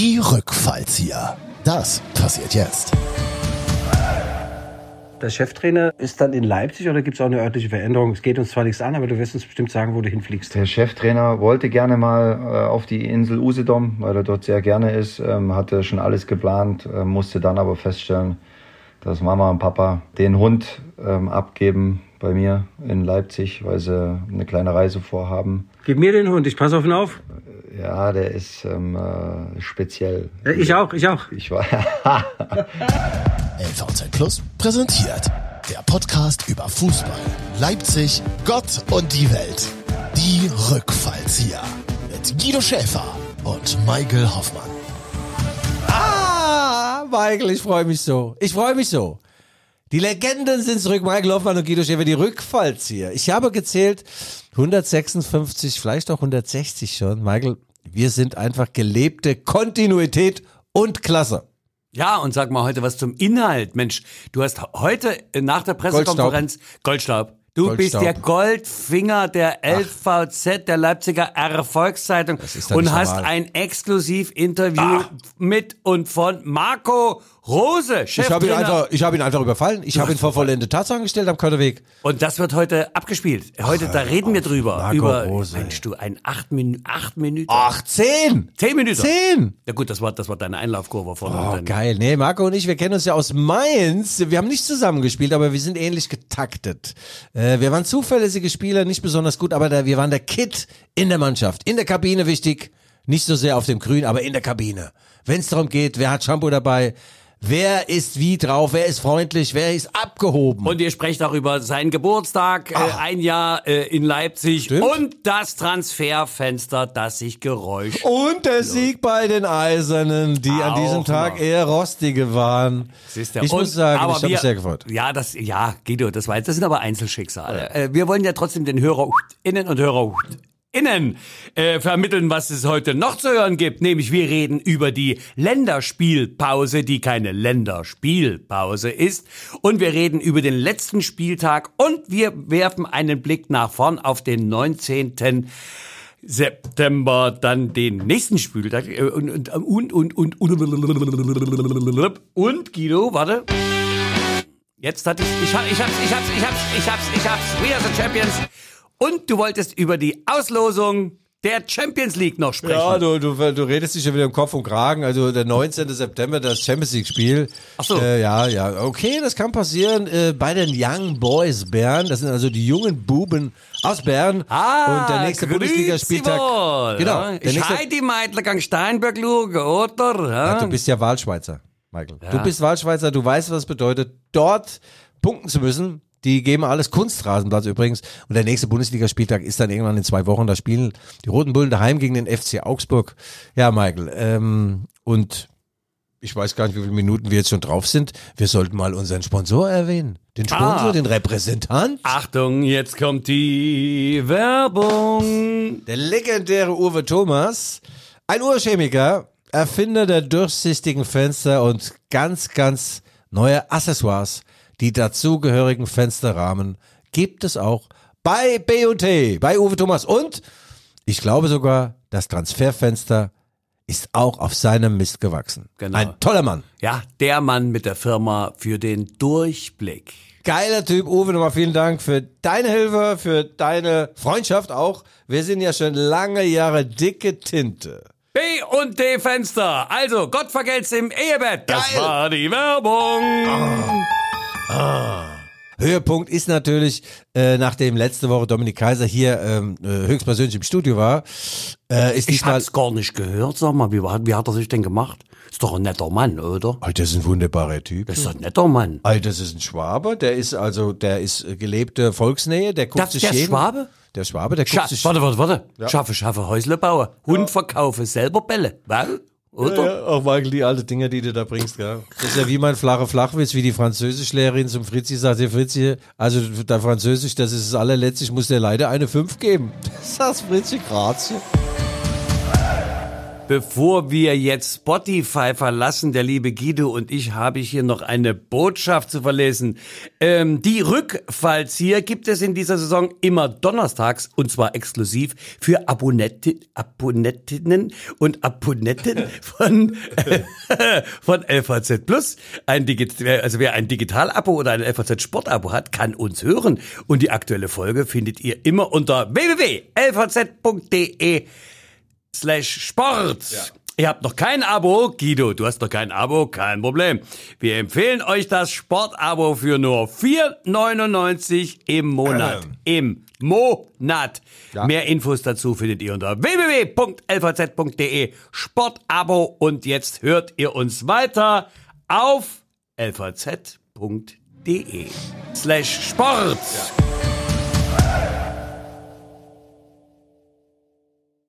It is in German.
Die Rückfallzieher. Das passiert jetzt. Der Cheftrainer ist dann in Leipzig oder gibt es auch eine örtliche Veränderung? Es geht uns zwar nichts an, aber du wirst uns bestimmt sagen, wo du hinfliegst. Der Cheftrainer wollte gerne mal äh, auf die Insel Usedom, weil er dort sehr gerne ist, ähm, hatte schon alles geplant, äh, musste dann aber feststellen, dass Mama und Papa den Hund ähm, abgeben bei mir in Leipzig, weil sie eine kleine Reise vorhaben. Gib mir den Hund, ich passe auf ihn auf. Ja, der ist ähm, äh, speziell. Äh, Ich auch, ich auch. Ich war LVZ Plus präsentiert der Podcast über Fußball, Leipzig, Gott und die Welt. Die Rückfallzieher mit Guido Schäfer und Michael Hoffmann. Ah, Michael, ich freue mich so. Ich freue mich so. Die Legenden sind zurück. Michael Hoffmann und Guido Schäfer, die Rückfallzieher. Ich habe gezählt 156, vielleicht auch 160 schon. Michael, wir sind einfach gelebte Kontinuität und Klasse. Ja, und sag mal heute was zum Inhalt. Mensch, du hast heute äh, nach der Pressekonferenz Goldstaub. Du Goldstaub. bist der Goldfinger der LVZ, der Leipziger Erfolgszeitung und hast normal. ein Exklusivinterview mit und von Marco Rose, Ich habe ihn, Cheftrainer. einfach, ich hab ihn einfach überfallen. Ich habe ihn vor vollendete Tatsachen gestellt am Kölnerweg. Und das wird heute abgespielt. Heute, da reden wir drüber. Marco über, Rose, Mensch, du, ein acht, Min acht Minuten. Ach, zehn! Zehn Minuten. Zehn! Ja gut, das war, das war deine Einlaufkurve von Oh, geil. Nee, Marco und ich, wir kennen uns ja aus Mainz. Wir haben nicht zusammengespielt, aber wir sind ähnlich getaktet. Äh, wir waren zuverlässige Spieler, nicht besonders gut, aber der, wir waren der Kit in der Mannschaft. In der Kabine wichtig. Nicht so sehr auf dem Grün, aber in der Kabine. Wenn es darum geht, wer hat Shampoo dabei, wer ist wie drauf, wer ist freundlich, wer ist abgehoben. Und ihr sprecht auch über seinen Geburtstag, äh, ein Jahr äh, in Leipzig Stimmt. und das Transferfenster, das sich Geräusch. Und der Sieg bei den Eisernen, die an Auch diesem Tag noch. eher rostige waren. Siehst du? Ich Und- muss sagen, aber ich habe mich sehr gefreut. Ja, das, ja, Guido, das war jetzt, das sind aber Einzelschicksale. Äh, wir wollen ja trotzdem den Hörer innen und Hörer innen äh, vermitteln, was es heute noch zu hören gibt. Nämlich wir reden über die Länderspielpause, die keine Länderspielpause ist. Und wir reden über den letzten Spieltag und wir werfen einen Blick nach vorn auf den 19. September dann den nächsten Spieltag äh, und und und und und und, Guido, warte. Jetzt hatte ich ich ich hab's ich hab's ich hab's ich hab's ich hab's We are the Champions und du wolltest über die Auslosung der Champions League noch sprechen. Ja, du, du, du redest dich schon wieder im Kopf und Kragen. Also der 19. September, das Champions League Spiel. Ach so. Äh, ja, ja. Okay, das kann passieren äh, bei den Young Boys Bern. Das sind also die jungen Buben aus Bern. Ah, und der nächste Bundesligaspieltag. wohl, Genau. ja. Ich nächste, hei die Meidler gang Steinberg schauen, oder? Ja. ja, du bist ja Wahlschweizer, Michael. Du bist Wahlschweizer, du weißt, was es bedeutet, dort punkten zu müssen. Die geben alles Kunstrasenplatz übrigens. Und der nächste Bundesligaspieltag ist dann irgendwann in zwei Wochen. Da spielen die Roten Bullen daheim gegen den FC Augsburg. Ja, Michael. Ähm, und ich weiß gar nicht, wie viele Minuten wir jetzt schon drauf sind. Wir sollten mal unseren Sponsor erwähnen. Den Sponsor, Ah. den Repräsentant. Achtung, jetzt kommt die Werbung. Der legendäre Uwe Thomas. Ein Urchemiker, Erfinder der durchsichtigen Fenster und ganz, ganz neue Accessoires. Die dazugehörigen Fensterrahmen gibt es auch bei B&T, bei Uwe Thomas. Und ich glaube sogar, das Transferfenster ist auch auf seinem Mist gewachsen. Genau. Ein toller Mann. Ja, der Mann mit der Firma für den Durchblick. Geiler Typ, Uwe, nochmal vielen Dank für deine Hilfe, für deine Freundschaft auch. Wir sind ja schon lange Jahre dicke Tinte. B und D Fenster. Also, Gott vergelt's im Ehebett. Das Geil. war die Werbung. Höhepunkt ist natürlich, äh, nachdem letzte Woche Dominik Kaiser hier ähm, äh, höchstpersönlich im Studio war, äh, ist Ich hab's gar nicht gehört, sag mal, wie, wie hat er sich denn gemacht? Ist doch ein netter Mann, oder? Alter, das ist ein wunderbarer Typ. Das ist doch ein netter Mann. Alter, das ist ein Schwabe, der ist also, der ist äh, gelebte Volksnähe, der guckt Das- sich der jeden... Schwabe? Der Schwabe, der guckt Scha sich... warte, warte, warte. Schaffe, schaffe, Häusle bauen. Hund verkaufe, selber Bälle. Was? Oder? Ja, auch Michael, die alte Dinger, die du da bringst, gell? Das ist ja wie mein flacher Flachwitz, wie die Französischlehrerin zum Fritzi sagt, der Fritzi, also der Französisch, das ist das allerletzte, ich muss dir leider eine 5 geben. Das sagt Fritzi Grazie. Bevor wir jetzt Spotify verlassen, der liebe Guido und ich, habe ich hier noch eine Botschaft zu verlesen. Ähm, die Rückfallzieher gibt es in dieser Saison immer donnerstags und zwar exklusiv für Abonnenti Abonnentinnen und Abonnenten von, äh, von LVZ Plus. Ein also wer ein Digital-Abo oder ein LVZ Sport-Abo hat, kann uns hören. Und die aktuelle Folge findet ihr immer unter www.lvz.de slash Sport. Ja. Ihr habt noch kein Abo, Guido, du hast noch kein Abo, kein Problem. Wir empfehlen euch das Sportabo für nur 4,99 im Monat. Im Monat. Ja. Mehr Infos dazu findet ihr unter www.lvz.de Sportabo und jetzt hört ihr uns weiter auf lvz.de slash Sport. Ja.